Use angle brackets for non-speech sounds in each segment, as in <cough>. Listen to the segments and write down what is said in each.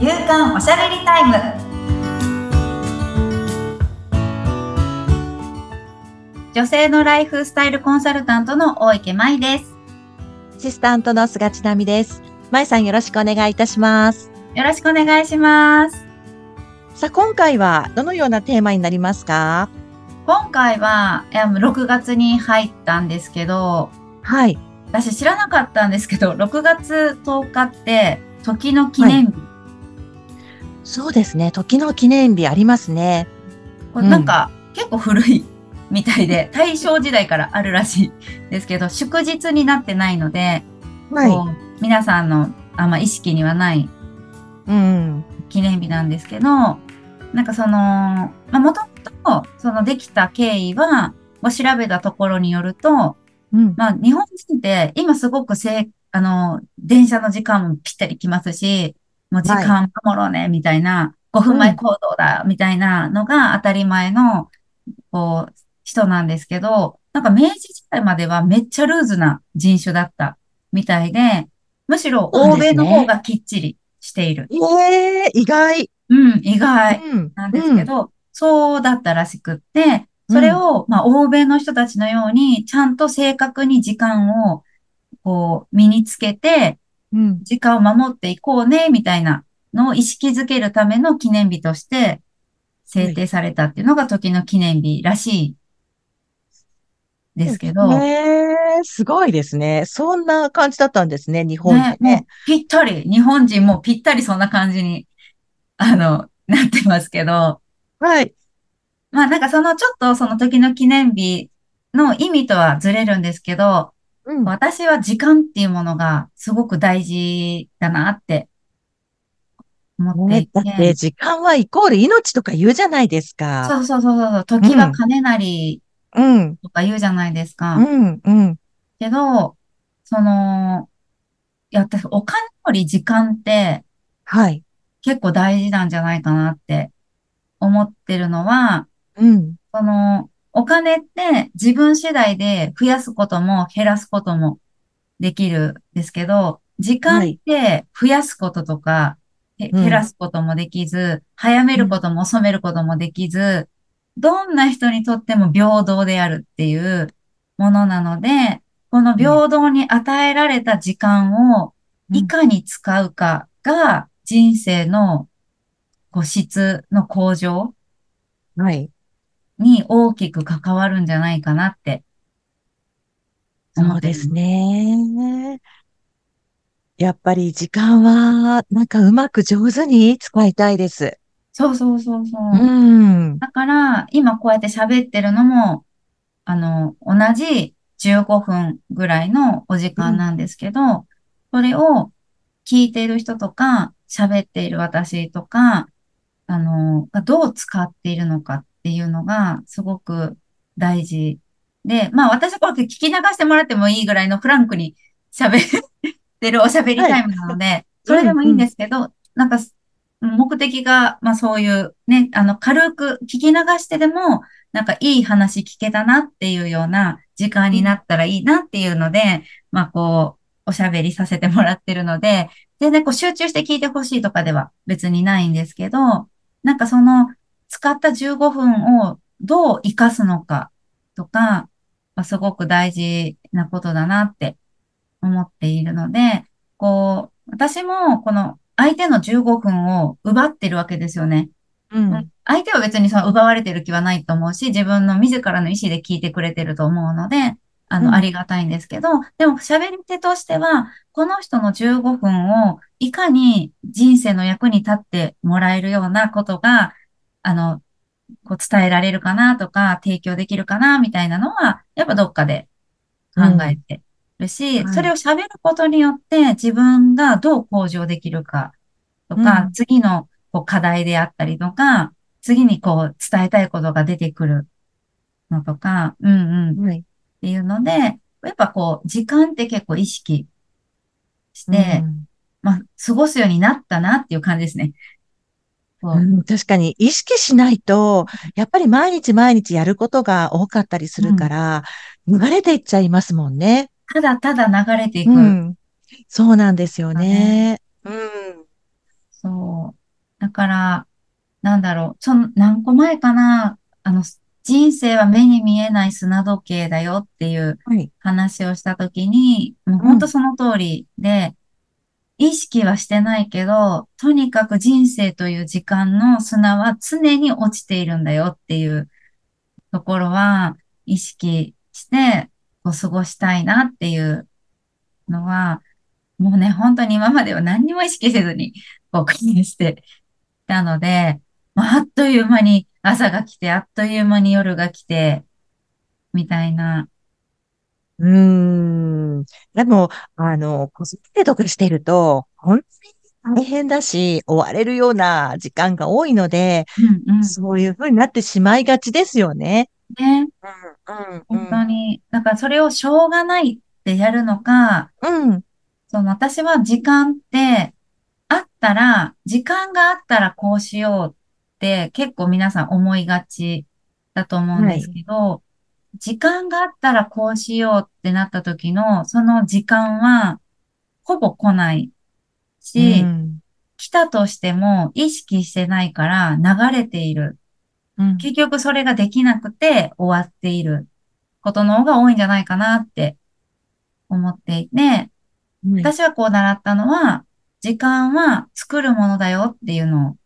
夕刊おしゃべりタイム女性のライフスタイルコンサルタントの大池舞ですアシスタントの菅千奈美です。まいさんよろしくお願いいたします。よろしくお願いしますさあ、今回はどのようなテーマになりますか？今回はいや6月に入ったんですけどはい。私知らなかったんですけど6月10日って時の記念日、そうですね。時の記念日ありますね。これなんか、結構古いみたいで <laughs> 大正時代からあるらしいですけど祝日になってないので、こう皆さんのあんま意識にはないうん。記念日なんですけど、なんかその、まあ、もともと、そのできた経緯は、を調べたところによると、うん。まあ、日本人って今すごくせい、あの、電車の時間もぴったり来ますし、もう時間守ろうね、みたいな、5分前行動だ、みたいなのが当たり前の、こう、人なんですけど、なんか明治時代まではめっちゃルーズな人種だったみたいで、むしろ欧米の方がきっちりしている。ええ意外。うん、意外うん。なんですけど、そうだったらしくって、それを、まあ、欧米の人たちのように、ちゃんと正確に時間を、こう、身につけて、うん。時間を守っていこうね、みたいなのを意識づけるための記念日として制定されたっていうのが時の記念日らしいですけど、ね、ええすごいですね。そんな感じだったんですね、日本でもうね。ぴったり、日本人もぴったりそんな感じに、あの、なってますけど、はい。まあなんかそのちょっとその時の記念日の意味とはずれるんですけど、うん。私は時間っていうものがすごく大事だなって思っていね、だってて、時間はイコール命とか言うじゃないですか。そうそうそうそう、時は金なりうん。とか言うじゃないですか。うん。うん。けど、その、いや、私お金より時間ってはい。結構大事なんじゃないかなって思ってるのは、うん。その、お金って自分次第で増やすことも減らすこともできるんですけど、時間って増やすこととか、へうん。減らすこともできず、早めることも遅めることもできず、どんな人にとっても平等であるっていうものなので、この平等に与えられた時間をいかに使うかが人生のこう質の向上はい。に大きく関わるんじゃないかなってそうですね。やっぱり時間は、なんかうまく上手に使いたいです。そうそうそうそう。うん。だから、今こうやって喋ってるのも、あの、同じ15分ぐらいのお時間なんですけど、それを聞いている人とか、喋っている私とか、あの、がどう使っているのかっていうのがすごく大事で、まあ私はこれ聞き流してもらってもいいぐらいのフランクに喋ってるおしゃべりタイムなので、それでもいいんですけど、なんか目的が、まあそういうね、あの軽く聞き流してでも、なんかいい話聞けたなっていうような時間になったらいいなっていうので、まあこう、おしゃべりさせてもらってるので、全然こう集中して聞いてほしいとかでは別にないんですけど、なんかその使った15分をどう活かすのかとか、まあ、すごく大事なことだなって思っているので、こう、私もこの相手の15分を奪ってるわけですよね。うん。相手は別にその奪われてる気はないと思うし、自分の自らの意思で聞いてくれてると思うので、あの、うんありがたいんですけど、でも喋り手としては、この人の15分をいかに人生の役に立ってもらえるようなことが、あの、こう伝えられるかなとか、提供できるかなみたいなのは、やっぱどっかで考えてるし、うん。はい。それを喋ることによって自分がどう向上できるかとか、うん。次のこう課題であったりとか、次にこう伝えたいことが出てくるのとか、うんうん。っはい。ていうので、やっぱこう、時間って結構意識して、うん。まあ、過ごすようになったなっていう感じですね。そううん、確かに意識しないと、やっぱり毎日毎日やることが多かったりするから、流れていっちゃいますもんね。ただただ流れていく。うん。そうなんですよね。うん。そう。だから、なんだろう、その、何個前かな、あの、人生は目に見えない砂時計だよっていうはい。話をしたときに、もううん。本当その通りで、意識はしてないけど、とにかく人生という時間の砂は常に落ちているんだよっていうところは意識してこう過ごしたいなっていうのは、もうね、本当に今までは何にも意識せずにこう感じしてたので、あっという間に朝が来て、あっという間に夜が来て、みたいな。うーん。でも、あの、子育てとかしてると、本当に大変だし、追われるような時間が多いので、うんうん。そういうふうになってしまいがちですよね。ね、うん、う本ん、うん。当に、だからそれをしょうがないってやるのか、うん、その私は時間ってあったら、時間があったらこうしようって結構皆さん思いがちだと思うんですはい。けど、時間があったらこうしようってなった時の、その時間はほぼ来ないうし、ん、来たとしても意識してないから流れている。うん。結局それができなくて終わっていることの方が多いんじゃないかなって思っていて、はい。私はこう習ったのは、時間は作るものだよっていうの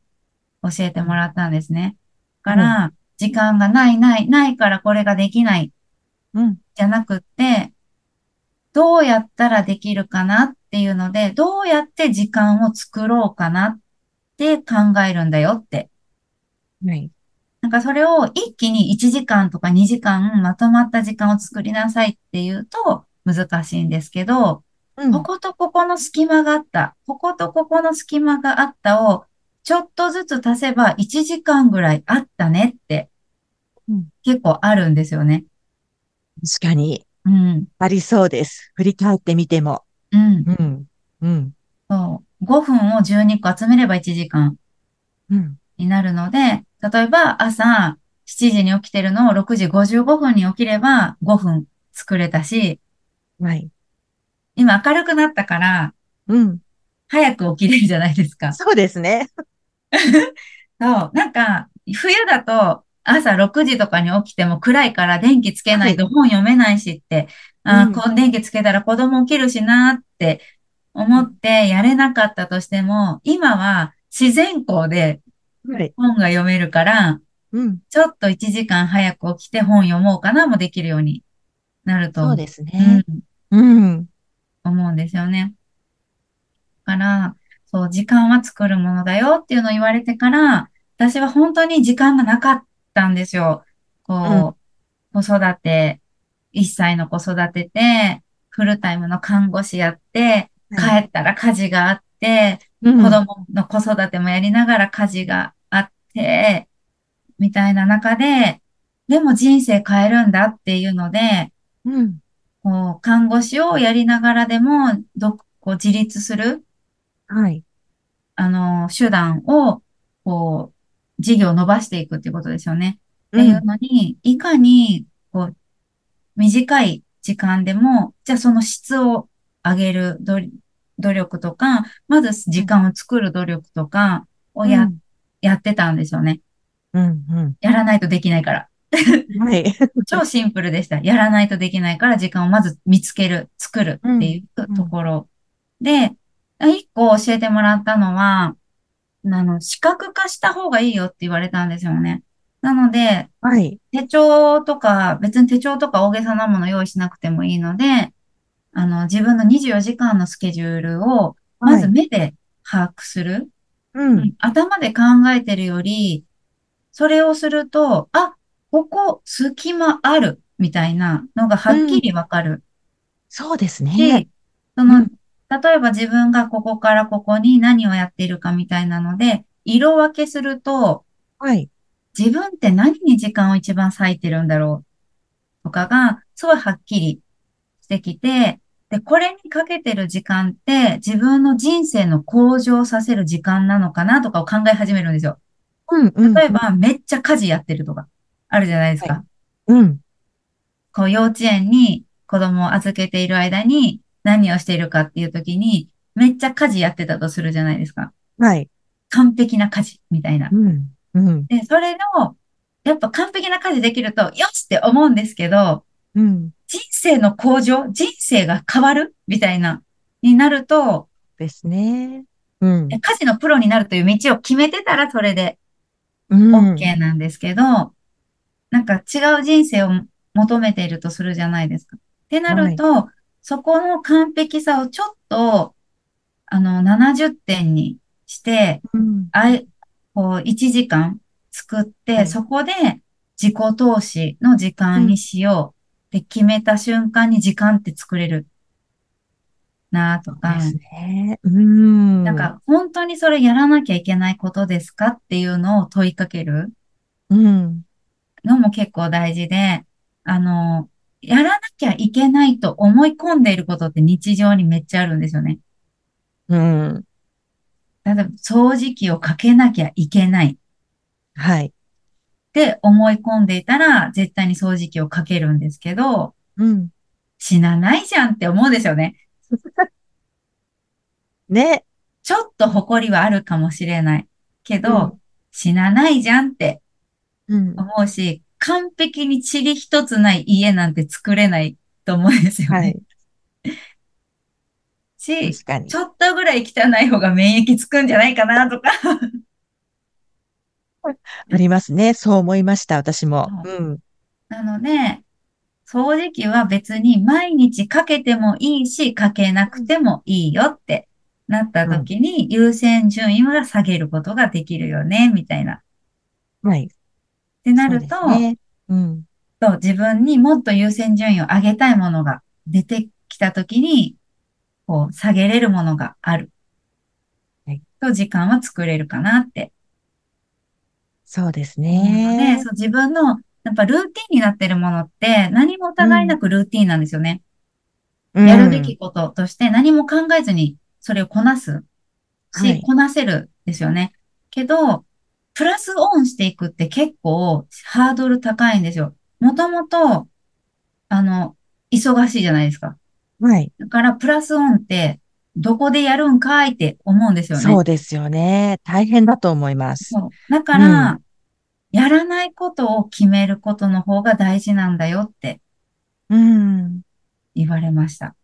を教えてうん、もらったんですね。だかはい。ら、時間がないない、ないからこれができないうん、じゃなくって、どうやったらできるかなっていうので、どうやって時間を作ろうかなって考えるんだよって。はい。なんかそれを一気に1時間とか2時間まとまった時間を作りなさいっていうと難しいんですけど、うん、こことここの隙間があった。こことここの隙間があったをちょっとずつ足せば1時間ぐらいあったねってうん。結構あるんですよね。確かに、うん。ありそうです。振り返ってみても。うん。うん、うん、そう。5分を12個集めれば1時間うん。になるので、例えば朝7時に起きてるのを6時55分に起きれば5分作れたし、はい。今明るくなったからうん。早く起きれるじゃないですか。そうですね。<laughs> そう。なんか、冬だと朝6時とかに起きても暗いから電気つけなはい。いと本読めないしって、あー、うん。こう電気つけたら子供起きるしなって思っうんてやれなかったとしても、今は自然光ではい。本が読めるから、うん。ちょっと1時間早く起きて本読もうかなもできるようになると、そうですうね。ん、うん。思うんですよね。から、そう、時間は作るものだよっていうのを言われてから、私は本当に時間がなかったんですよ。うん。こう、子育て、1歳の子育てて、フルタイムの看護師やって、はい。帰ったら家事があって、うん。子供の子育てもやりながら家事があって、みたいな中で、でも人生変えるんだっていうので、うん。こう、看護師をやりながらでも、ど、こう自立するはい。あの、手段を、こう、事業を伸ばしていくっていうことですよね。っていううん。のに、いかに、こう、短い時間でも、じゃあその質を上げる努努力とか、まず時間を作る努力とかをや、うん。やってたんですよね。うん。うん。やらないとできないから。はい。<laughs> 超シンプルでした。やらないとできないから時間をまず見つける、作るうん。っていううん。ところ。で、一個教えてもらったのは、あの、視覚化した方がいいよって言われたんですよね。なので、はい。手帳とか、別に手帳とか大げさなもの用意しなくてもいいので、あの、自分の24時間のスケジュールを、まはい。ず目で把握する。うん。うん、頭で考えてるより、それをすると、あ、ここ隙間ある、みたいなのがはうん。っきりわかるそうですね。し、その、うん。例えば自分がここからここに何をやっているかみたいなので、色分けすると、はい。自分って何に時間を一番割いてるんだろうとかが、すごいはっきりしてきて、で、これにかけてる時間って自分の人生の向上させる時間なのかなとかを考え始めるんですよ。うん。うん。うん例えば、めっちゃ家事やってるとか、あるじゃないですはい。か。うん。こう、幼稚園に子供を預けている間に何をしているかっていう時に、めっちゃ家事やってたとするじゃないですか。はい。完璧な家事みたいな。うん。うん。で、それを、やっぱ完璧な家事できると、よしって思うんですけど、うん。人生の向上、人生が変わるみたいな、になると、ですね。うん。家事のプロになるという道を決めてたらそれでうん。OK なんですけど、なんか違う人生を求めているとするじゃないですか。ってなると、そこの完璧さをちょっと、あの、70点にして、うん。あい、こう、1時間作って、はいそこで自己投資の時間にしようって決めた瞬間に時間って作れるなとかで、すね。うん。なんか本当にそれやらなきゃいけないことですかっていうのを問いかけるうん。のも結構大事で、あの、やらなきゃいけないと思い込んでいることって日常にめっちゃあるんですよね。うん。例えば掃除機をかけなきゃいけないはい。って思い込んでいたら、絶対に掃除機をかけるんですけど、うん。死なないじゃんって思うんですよね。<laughs> ね。ちょっと誇りはあるかもしれない。けど、うん死なないじゃんってうん。思うし、完璧に塵一つない家なんて作れないと思うんですよね。はい。し、ち。ょっとぐらい汚い方が免疫つくんじゃないかなとか。<laughs> ありますね。そう思いました、私も。ううん。なので、掃除機は別に毎日かけてもいいし、かけなくてもいいよってなった時に優先順位は下げることができるよね、みたいな。っはい。てなると、ね。うん。と自分にもっと優先順位を上げたいものが出てきた時に、こう下げれるものがある。はいと時間は作れるかなってそうです思うので、ね。そう自分のやっぱルーティンになってるものって何も疑いなくルーティンなんですよね。やるべきこととして何も考えずにそれをこなすし、はいこなせるですよね。けど、プラスオンしていくって結構ハードル高いんですよ。もともと、あの、忙しいじゃないですか。うん。はい。だからプラスオンってどこでやるんかいって思うんですよね。そうですよね。大変だと思います。そう。だから、やらないことを決めることの方が大事なんだよってうん。言われました。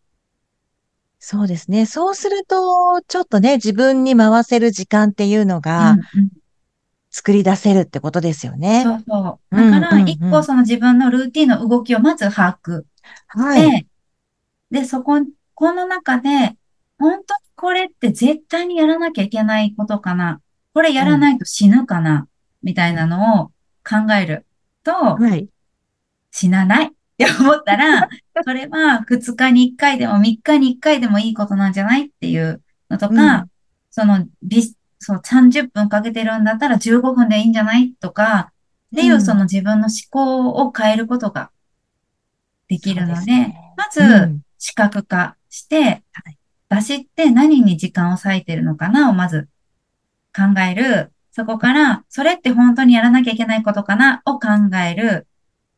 そうですね。そうすると、ちょっとね、自分に回せる時間っていうのうんがうん作り出せるってことですよね。そうそう。うんだから、うんうん一個その自分のルーティンの動きをまず把握はい。で、で、そこ、この中で、本当にこれって絶対にやらなきゃいけないことかな。これやらないと死ぬかな。みたいなのを考えると、はい。死なない <laughs> って思ったら、それは2日に1回でも3日に1回でもいいことなんじゃないっていうのとか、うんその、び、そう、30分かけてるんだったら15分でいいんじゃない？とか、っていううんその自分の思考を変えることができるので、ですねまず、うん視覚化して、はい私って何に時間を割いてるのかなをまず考える。そこから、それって本当にやらなきゃいけないことかなを考える。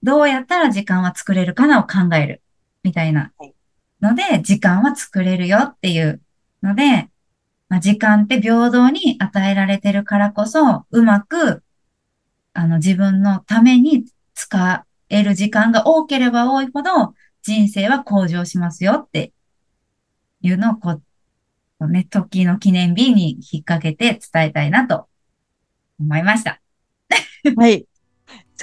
どうやったら時間は作れるかなを考える。みたいなはいので、時間は作れるよっていうので、まあ、時間って平等に与えられてるからこそ、うまく、あの、自分のために使える時間が多ければ多いほど、人生は向上しますよっていうのを、こう、こうね、時の記念日に引っ掛けて伝えたいなと思いました。<laughs> はい。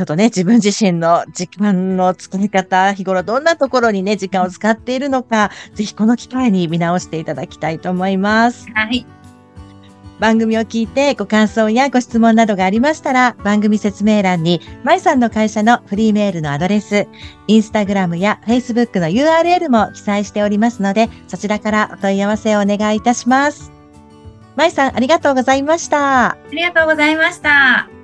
ちょっとね、自分自身の時間の使い方、日頃どんなところにね、時間を使っているのか、ぜひこの機会に見直していただきたいと思います。はい。番組を聞いてご感想やご質問などがありましたら、番組説明欄に、まいさんの会社のフリーメールのアドレス、インスタグラムやフェイスブックの URL も記載しておりますので、そちらからお問い合わせをお願いいたします。まいさん、ありがとうございました。ありがとうございました。